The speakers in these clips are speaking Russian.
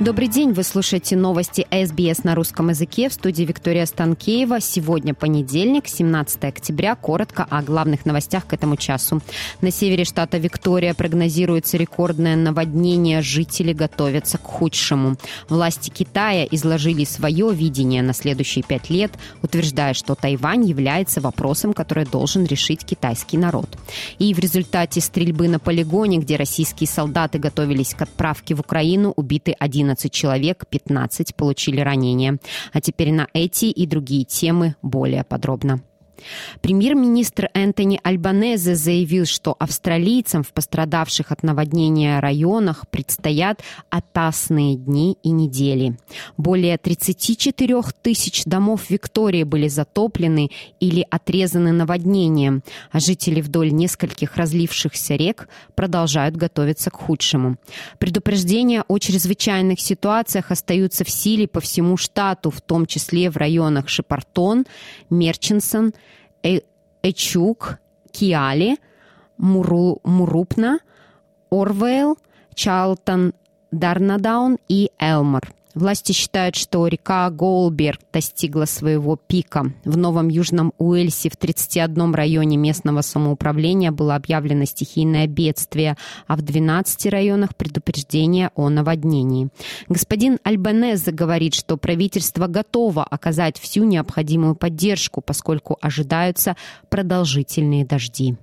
Добрый день, вы слушаете новости СБС на русском языке в студии Виктория Станкеева. Сегодня понедельник, 17 октября. Коротко о главных новостях к этому часу. На севере штата Виктория прогнозируется рекордное наводнение. Жители готовятся к худшему. Власти Китая изложили свое видение на следующие пять лет, утверждая, что Тайвань является вопросом, который должен решить китайский народ. И в результате стрельбы на полигоне, где российские солдаты готовились к отправке в Украину, убиты 11 11 человек, 15 получили ранения. А теперь на эти и другие темы более подробно. Премьер-министр Энтони Альбанезе заявил, что австралийцам в пострадавших от наводнения районах предстоят опасные дни и недели. Более 34 тысяч домов Виктории были затоплены или отрезаны наводнением, а жители вдоль нескольких разлившихся рек продолжают готовиться к худшему. Предупреждения о чрезвычайных ситуациях остаются в силе по всему штату, в том числе в районах Шепартон, Мерчинсон, Э, Эчук, Киали, Муру, Мурупна, Орвейл, Чарлтон, Дарнадаун и Элмор – Власти считают, что река Голберг достигла своего пика. В Новом Южном Уэльсе в 31 районе местного самоуправления было объявлено стихийное бедствие, а в 12 районах предупреждение о наводнении. Господин Альбанезе говорит, что правительство готово оказать всю необходимую поддержку, поскольку ожидаются продолжительные дожди.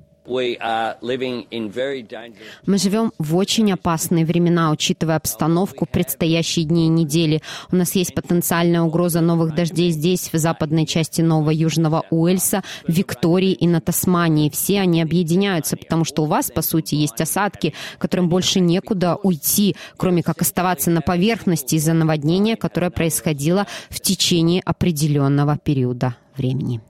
Мы живем в очень опасные времена, учитывая обстановку предстоящие дни и недели. У нас есть потенциальная угроза новых дождей здесь, в западной части Нового Южного Уэльса, Виктории и на Тасмании. Все они объединяются, потому что у вас, по сути, есть осадки, которым больше некуда уйти, кроме как оставаться на поверхности из-за наводнения, которое происходило в течение определенного периода времени.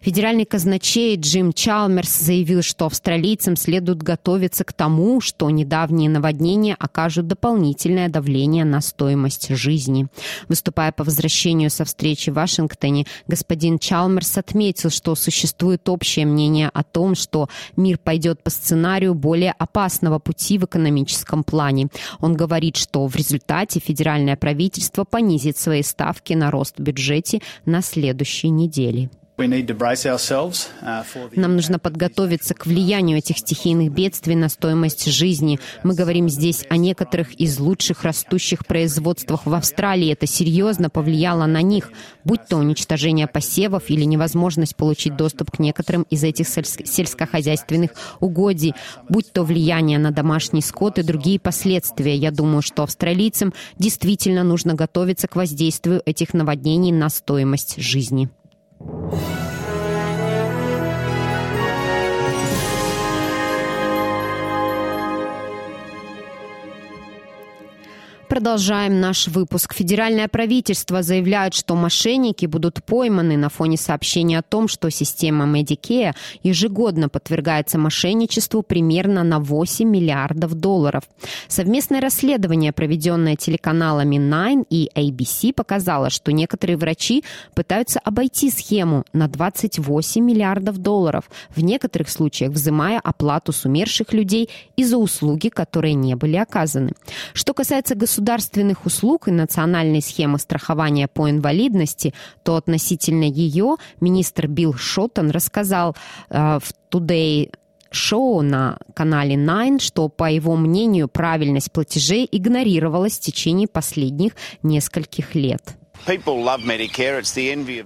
Федеральный казначей Джим Чалмерс заявил, что австралийцам следует готовиться к тому, что недавние наводнения окажут дополнительное давление на стоимость жизни. Выступая по возвращению со встречи в Вашингтоне, господин Чалмерс отметил, что существует общее мнение о том, что мир пойдет по сценарию более опасного пути в экономическом плане. Он говорит, что в результате федеральное правительство понизит свои ставки на рост в бюджете на следующей неделе. Uh, Нам нужно подготовиться к влиянию этих стихийных бедствий на стоимость жизни. Мы говорим здесь о некоторых из лучших растущих производствах в Австралии. Это серьезно повлияло на них, будь то уничтожение посевов или невозможность получить доступ к некоторым из этих сельскохозяйственных угодий, будь то влияние на домашний скот и другие последствия. Я думаю, что австралийцам действительно нужно готовиться к воздействию этих наводнений на стоимость жизни. Продолжаем наш выпуск. Федеральное правительство заявляет, что мошенники будут пойманы на фоне сообщения о том, что система Medicare ежегодно подвергается мошенничеству примерно на 8 миллиардов долларов. Совместное расследование, проведенное телеканалами Nine и ABC, показало, что некоторые врачи пытаются обойти схему на 28 миллиардов долларов, в некоторых случаях взимая оплату с умерших людей из-за услуги, которые не были оказаны. Что касается государства, государственных услуг и национальной схемы страхования по инвалидности, то относительно ее министр Билл Шоттон рассказал э, в Today шоу на канале Nine, что, по его мнению, правильность платежей игнорировалась в течение последних нескольких лет.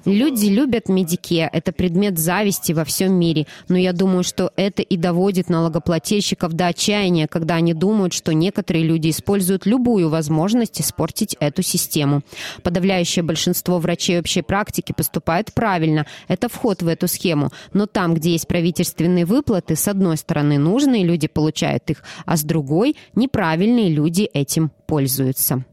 Люди любят Medicare, это предмет зависти во всем мире, но я думаю, что это и доводит налогоплательщиков до отчаяния, когда они думают, что некоторые люди используют любую возможность испортить эту систему. Подавляющее большинство врачей общей практики поступает правильно, это вход в эту схему, но там, где есть правительственные выплаты, с одной стороны нужные люди получают их, а с другой неправильные люди этим пользуются.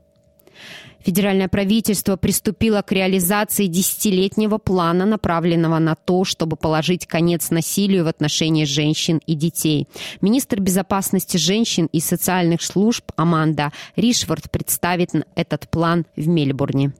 Федеральное правительство приступило к реализации десятилетнего плана, направленного на то, чтобы положить конец насилию в отношении женщин и детей. Министр безопасности женщин и социальных служб Аманда Ришвард представит этот план в Мельбурне.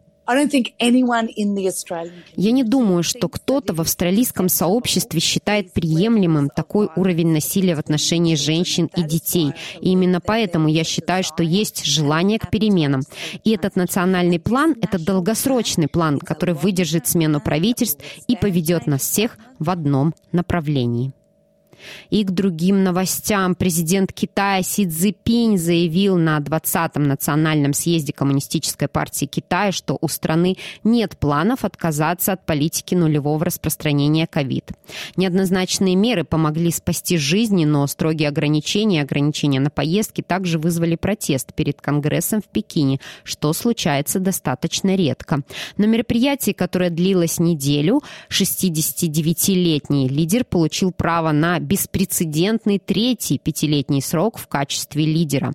Я не думаю, что кто-то в австралийском сообществе считает приемлемым такой уровень насилия в отношении женщин и детей. И именно поэтому я считаю, что есть желание к переменам. И этот национальный план — это долгосрочный план, который выдержит смену правительств и поведет нас всех в одном направлении. И к другим новостям. Президент Китая Си Цзипинь заявил на 20-м национальном съезде Коммунистической партии Китая, что у страны нет планов отказаться от политики нулевого распространения ковид. Неоднозначные меры помогли спасти жизни, но строгие ограничения ограничения на поездки также вызвали протест перед Конгрессом в Пекине, что случается достаточно редко. На мероприятии, которое длилось неделю, 69-летний лидер получил право на беспрецедентный третий пятилетний срок в качестве лидера.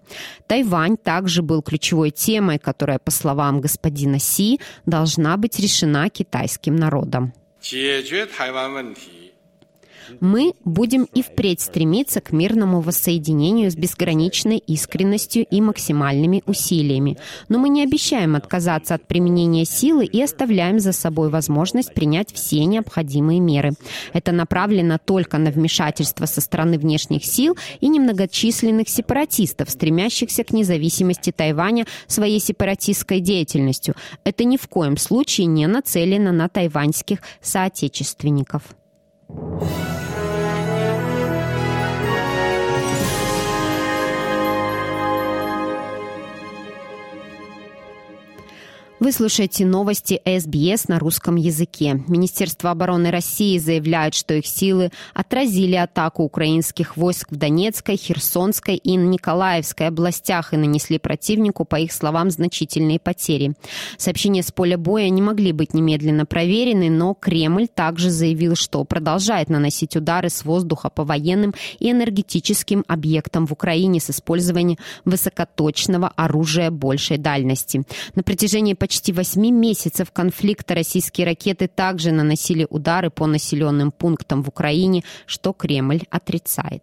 Тайвань также был ключевой темой, которая, по словам господина Си, должна быть решена китайским народом. Мы будем и впредь стремиться к мирному воссоединению с безграничной искренностью и максимальными усилиями. Но мы не обещаем отказаться от применения силы и оставляем за собой возможность принять все необходимые меры. Это направлено только на вмешательство со стороны внешних сил и немногочисленных сепаратистов, стремящихся к независимости Тайваня своей сепаратистской деятельностью. Это ни в коем случае не нацелено на тайваньских соотечественников. Вы слушаете новости СБС на русском языке. Министерство обороны России заявляет, что их силы отразили атаку украинских войск в Донецкой, Херсонской и Николаевской областях и нанесли противнику, по их словам, значительные потери. Сообщения с поля боя не могли быть немедленно проверены, но Кремль также заявил, что продолжает наносить удары с воздуха по военным и энергетическим объектам в Украине с использованием высокоточного оружия большей дальности. На протяжении почти почти 8 месяцев конфликта российские ракеты также наносили удары по населенным пунктам в Украине, что Кремль отрицает.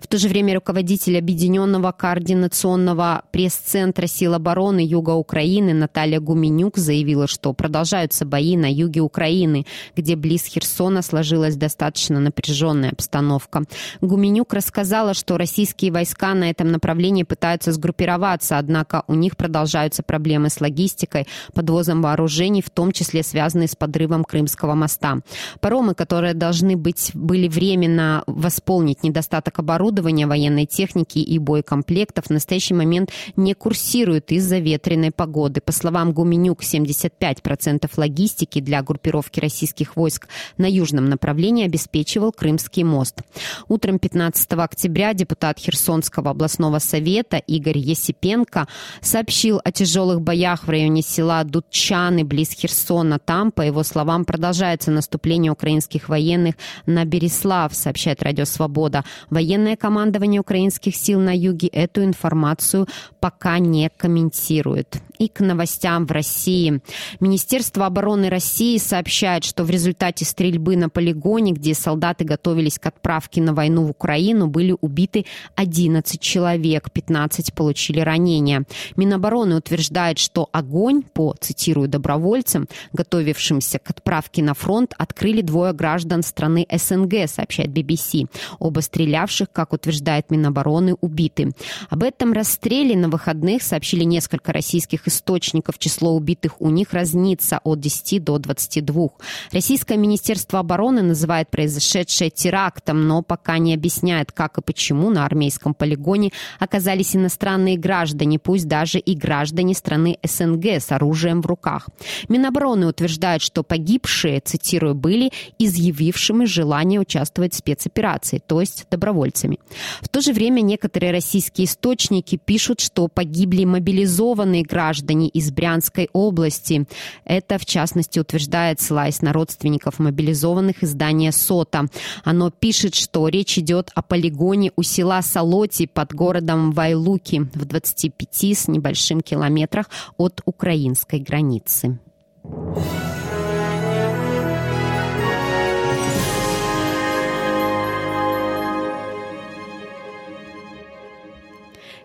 В то же время руководитель Объединенного координационного пресс-центра сил обороны Юга Украины Наталья Гуменюк заявила, что продолжаются бои на юге Украины, где близ Херсона сложилась достаточно напряженная обстановка. Гуменюк рассказала, что российские войска на этом направлении пытаются сгруппироваться, однако у них продолжаются проблемы с логистикой, подвозом вооружений, в том числе связанные с подрывом Крымского моста. Паромы, которые должны быть, были временно восполнить недостаток оборудования, военной техники и боекомплектов в настоящий момент не курсируют из-за ветреной погоды. По словам Гуменюк, 75% логистики для группировки российских войск на южном направлении обеспечивал Крымский мост. Утром 15 октября депутат Херсонского областного совета Игорь Есипенко сообщил о тяжелых боях в районе села Дудчаны близ Херсона. Там, по его словам, продолжается наступление украинских военных на Береслав, сообщает Радио Свобода. Военные Военное командование украинских сил на юге эту информацию пока не комментирует. И к новостям в России. Министерство обороны России сообщает, что в результате стрельбы на полигоне, где солдаты готовились к отправке на войну в Украину, были убиты 11 человек, 15 получили ранения. Минобороны утверждает, что огонь по, цитирую, добровольцам, готовившимся к отправке на фронт, открыли двое граждан страны СНГ, сообщает BBC. Оба стрелявших как утверждает Минобороны, убиты. Об этом расстреле на выходных сообщили несколько российских источников. Число убитых у них разнится от 10 до 22. Российское Министерство обороны называет произошедшее терактом, но пока не объясняет, как и почему на армейском полигоне оказались иностранные граждане, пусть даже и граждане страны СНГ с оружием в руках. Минобороны утверждает, что погибшие, цитирую, были изъявившими желание участвовать в спецоперации, то есть добровольцами. В то же время некоторые российские источники пишут, что погибли мобилизованные граждане граждане из Брянской области. Это, в частности, утверждает, ссылаясь на родственников мобилизованных издания «Сота». Оно пишет, что речь идет о полигоне у села Солоти под городом Вайлуки в 25 с небольшим километрах от украинской границы.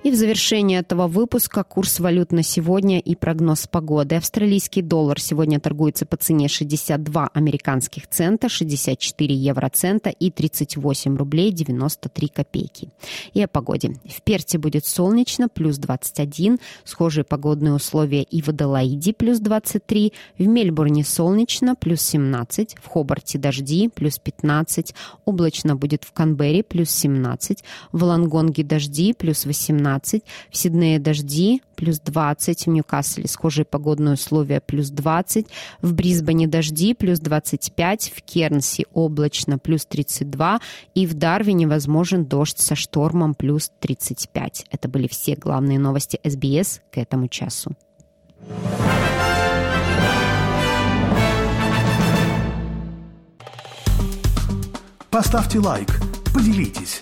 И в завершении этого выпуска курс валют на сегодня и прогноз погоды. Австралийский доллар сегодня торгуется по цене 62 американских цента, 64 евроцента и 38 рублей 93 копейки. И о погоде. В Перте будет солнечно, плюс 21, схожие погодные условия и в Аделаиде, плюс 23, в Мельбурне солнечно, плюс 17, в Хобарте дожди, плюс 15, облачно будет в Канберре, плюс 17, в Лангонге дожди, плюс 18, 17, в Сиднее дожди, плюс 20, в Ньюкасселе схожие погодные условия, плюс 20, в Брисбене дожди, плюс 25, в Кернси облачно, плюс 32, и в Дарвине возможен дождь со штормом, плюс 35. Это были все главные новости СБС к этому часу. Поставьте лайк, поделитесь,